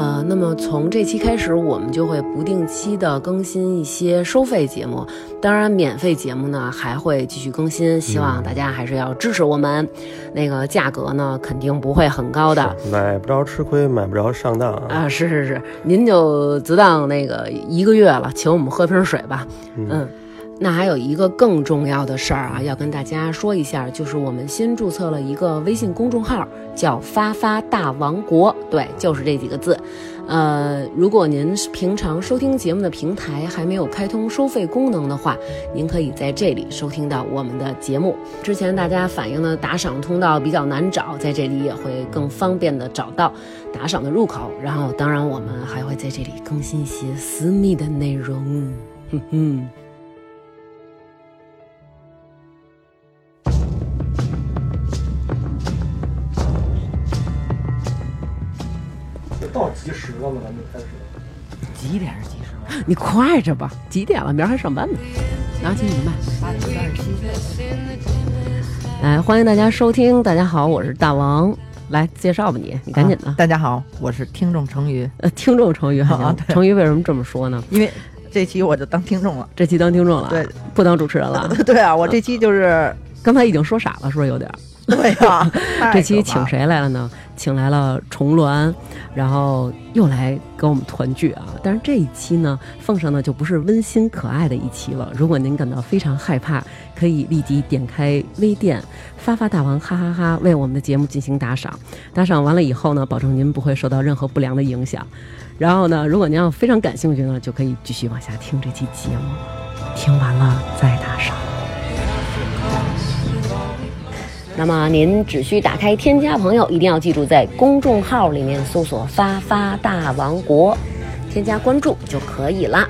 呃，那么从这期开始，我们就会不定期的更新一些收费节目，当然免费节目呢还会继续更新，希望大家还是要支持我们。那个价格呢，肯定不会很高的，买不着吃亏，买不着上当啊！是是是，您就只当那个一个月了，请我们喝瓶水吧。嗯。那还有一个更重要的事儿啊，要跟大家说一下，就是我们新注册了一个微信公众号，叫“发发大王国”，对，就是这几个字。呃，如果您平常收听节目的平台还没有开通收费功能的话，您可以在这里收听到我们的节目。之前大家反映的打赏通道比较难找，在这里也会更方便的找到打赏的入口。然后，当然我们还会在这里更新一些私密的内容。哼哼。到几时了吗？咱们开始。几点是几时？你快着吧，几点了？明儿还上班呢。拿起你的麦。八点三十七。来，欢迎大家收听。大家好，我是大王。来介绍吧，你，你赶紧的。大家好，我是听众成鱼。呃，听众成鱼哈。成鱼为什么这么说呢？因为这期我就当听众了。这期当听众了。对，不当主持人了。对啊，我这期就是刚才已经说傻了，是不是有点？对 呀。这期请谁来了呢？请来了重峦，然后又来跟我们团聚啊！但是这一期呢，奉上的就不是温馨可爱的一期了。如果您感到非常害怕，可以立即点开微店发发大王哈哈哈，为我们的节目进行打赏。打赏完了以后呢，保证您不会受到任何不良的影响。然后呢，如果您要非常感兴趣呢，就可以继续往下听这期节目，听完了再打赏。那么您只需打开添加朋友，一定要记住在公众号里面搜索发发大王国，添加关注就可以了。